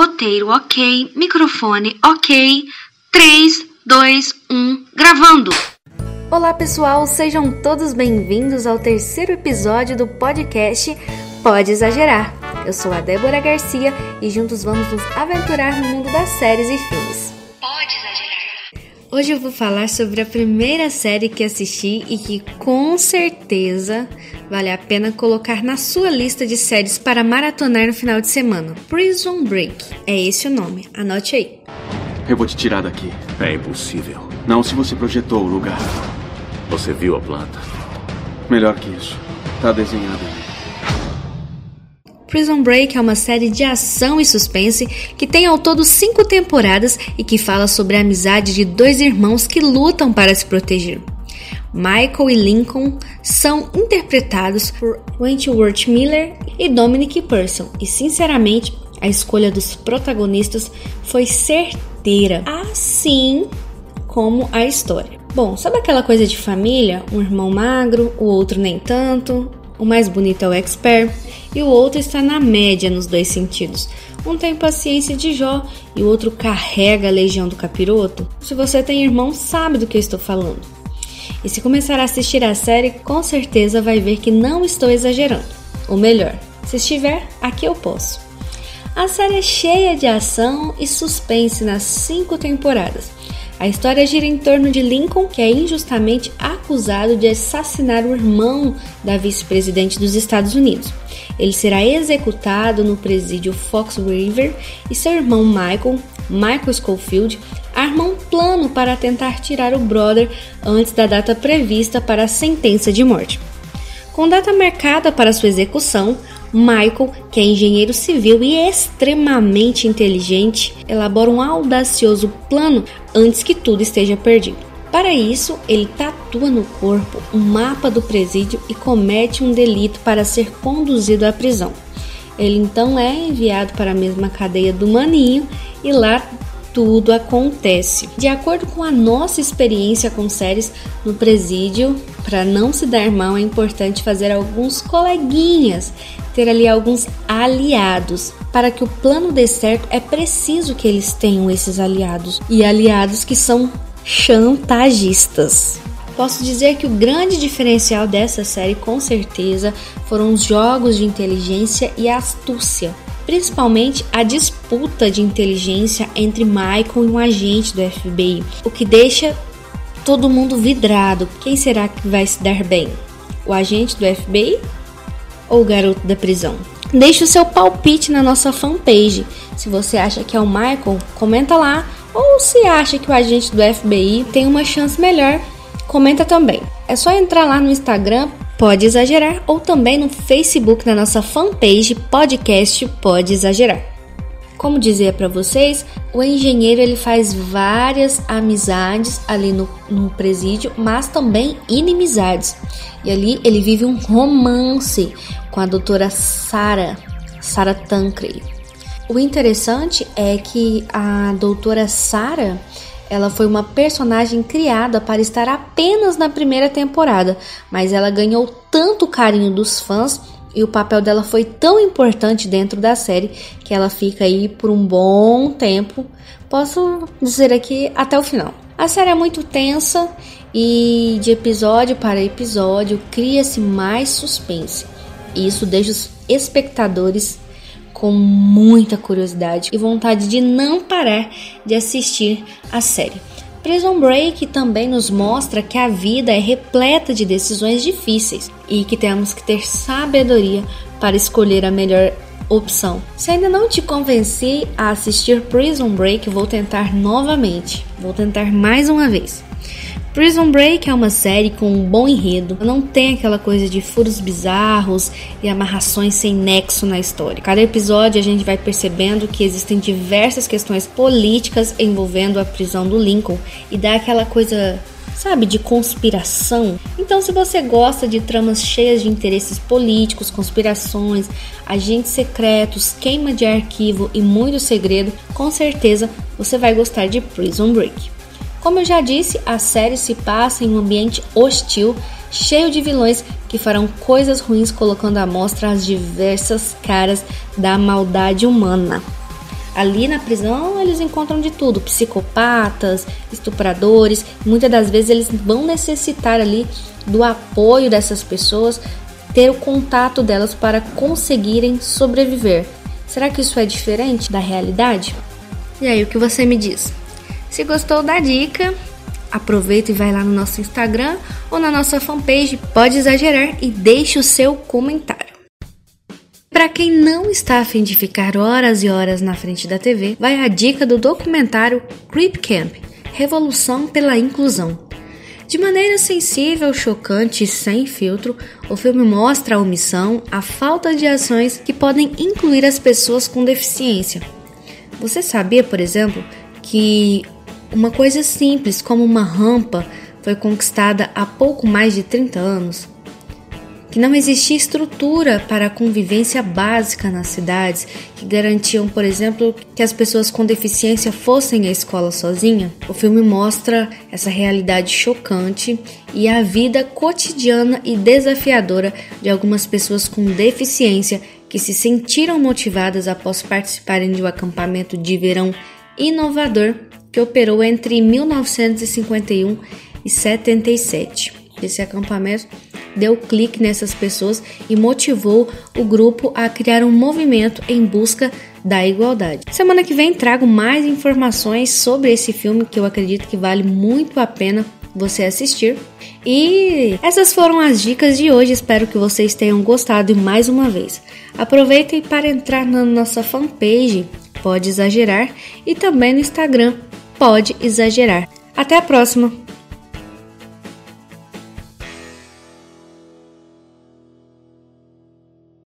Roteiro ok, microfone ok. 3, 2, 1, gravando! Olá pessoal, sejam todos bem-vindos ao terceiro episódio do podcast Pode Exagerar. Eu sou a Débora Garcia e juntos vamos nos aventurar no mundo das séries e filmes. Hoje eu vou falar sobre a primeira série que assisti e que com certeza vale a pena colocar na sua lista de séries para maratonar no final de semana. Prison Break é esse o nome, anote aí. Eu vou te tirar daqui. É impossível. Não se você projetou o lugar. Você viu a planta? Melhor que isso. Tá desenhado. Prison Break é uma série de ação e suspense que tem ao todo cinco temporadas e que fala sobre a amizade de dois irmãos que lutam para se proteger. Michael e Lincoln são interpretados por Wentworth Miller e Dominic Person, e sinceramente a escolha dos protagonistas foi certeira, assim como a história. Bom, sabe aquela coisa de família? Um irmão magro, o outro nem tanto, o mais bonito é o expert e o outro está na média nos dois sentidos. Um tem paciência de Jó e o outro carrega a legião do capiroto. Se você tem irmão, sabe do que eu estou falando. E se começar a assistir a série, com certeza vai ver que não estou exagerando. Ou melhor, se estiver, aqui eu posso. A série é cheia de ação e suspense nas cinco temporadas. A história gira em torno de Lincoln, que é injustamente acusado de assassinar o irmão da vice-presidente dos Estados Unidos. Ele será executado no presídio Fox River e seu irmão Michael, Michael Schofield, arma um plano para tentar tirar o brother antes da data prevista para a sentença de morte. Com data marcada para sua execução, Michael, que é engenheiro civil e extremamente inteligente, elabora um audacioso plano antes que tudo esteja perdido. Para isso, ele tatua no corpo um mapa do presídio e comete um delito para ser conduzido à prisão. Ele então é enviado para a mesma cadeia do Maninho e lá tudo acontece. De acordo com a nossa experiência com séries no presídio, para não se dar mal é importante fazer alguns coleguinhas, ter ali alguns aliados. Para que o plano dê certo, é preciso que eles tenham esses aliados e aliados que são chantagistas. Posso dizer que o grande diferencial dessa série, com certeza, foram os jogos de inteligência e astúcia principalmente a disputa de inteligência entre Michael e um agente do FBI, o que deixa todo mundo vidrado. Quem será que vai se dar bem? O agente do FBI ou o garoto da prisão? Deixe o seu palpite na nossa fanpage. Se você acha que é o Michael, comenta lá. Ou se acha que o agente do FBI tem uma chance melhor, comenta também. É só entrar lá no Instagram Pode Exagerar ou também no Facebook na nossa fanpage Podcast Pode Exagerar. Como dizia para vocês, o engenheiro ele faz várias amizades ali no, no presídio, mas também inimizades. E ali ele vive um romance com a doutora Sara, Sara Tancredi. O interessante é que a doutora Sara ela foi uma personagem criada para estar apenas na primeira temporada, mas ela ganhou tanto carinho dos fãs e o papel dela foi tão importante dentro da série que ela fica aí por um bom tempo. Posso dizer aqui até o final. A série é muito tensa e de episódio para episódio cria-se mais suspense. E isso deixa os espectadores com muita curiosidade e vontade de não parar de assistir a série. Prison Break também nos mostra que a vida é repleta de decisões difíceis e que temos que ter sabedoria para escolher a melhor opção. Se ainda não te convenci a assistir Prison Break, vou tentar novamente. Vou tentar mais uma vez. Prison Break é uma série com um bom enredo, não tem aquela coisa de furos bizarros e amarrações sem nexo na história. Cada episódio a gente vai percebendo que existem diversas questões políticas envolvendo a prisão do Lincoln e dá aquela coisa sabe, de conspiração. Então, se você gosta de tramas cheias de interesses políticos, conspirações, agentes secretos, queima de arquivo e muito segredo, com certeza você vai gostar de Prison Break. Como eu já disse, a série se passa em um ambiente hostil, cheio de vilões que farão coisas ruins, colocando à mostra as diversas caras da maldade humana. Ali na prisão eles encontram de tudo: psicopatas, estupradores. Muitas das vezes eles vão necessitar ali do apoio dessas pessoas, ter o contato delas para conseguirem sobreviver. Será que isso é diferente da realidade? E aí, o que você me diz? Se gostou da dica, aproveita e vai lá no nosso Instagram ou na nossa fanpage, pode exagerar e deixe o seu comentário. Para quem não está a fim de ficar horas e horas na frente da TV, vai a dica do documentário Creep Camp Revolução pela Inclusão. De maneira sensível, chocante e sem filtro, o filme mostra a omissão, a falta de ações que podem incluir as pessoas com deficiência. Você sabia, por exemplo, que uma coisa simples como uma rampa foi conquistada há pouco mais de 30 anos? que não existia estrutura para a convivência básica nas cidades, que garantiam, por exemplo, que as pessoas com deficiência fossem à escola sozinha. O filme mostra essa realidade chocante e a vida cotidiana e desafiadora de algumas pessoas com deficiência que se sentiram motivadas após participarem de um acampamento de verão inovador que operou entre 1951 e 77. Esse acampamento deu clique nessas pessoas e motivou o grupo a criar um movimento em busca da igualdade. Semana que vem trago mais informações sobre esse filme que eu acredito que vale muito a pena você assistir. E essas foram as dicas de hoje. Espero que vocês tenham gostado e mais uma vez. Aproveitem para entrar na nossa fanpage Pode Exagerar e também no Instagram Pode Exagerar. Até a próxima!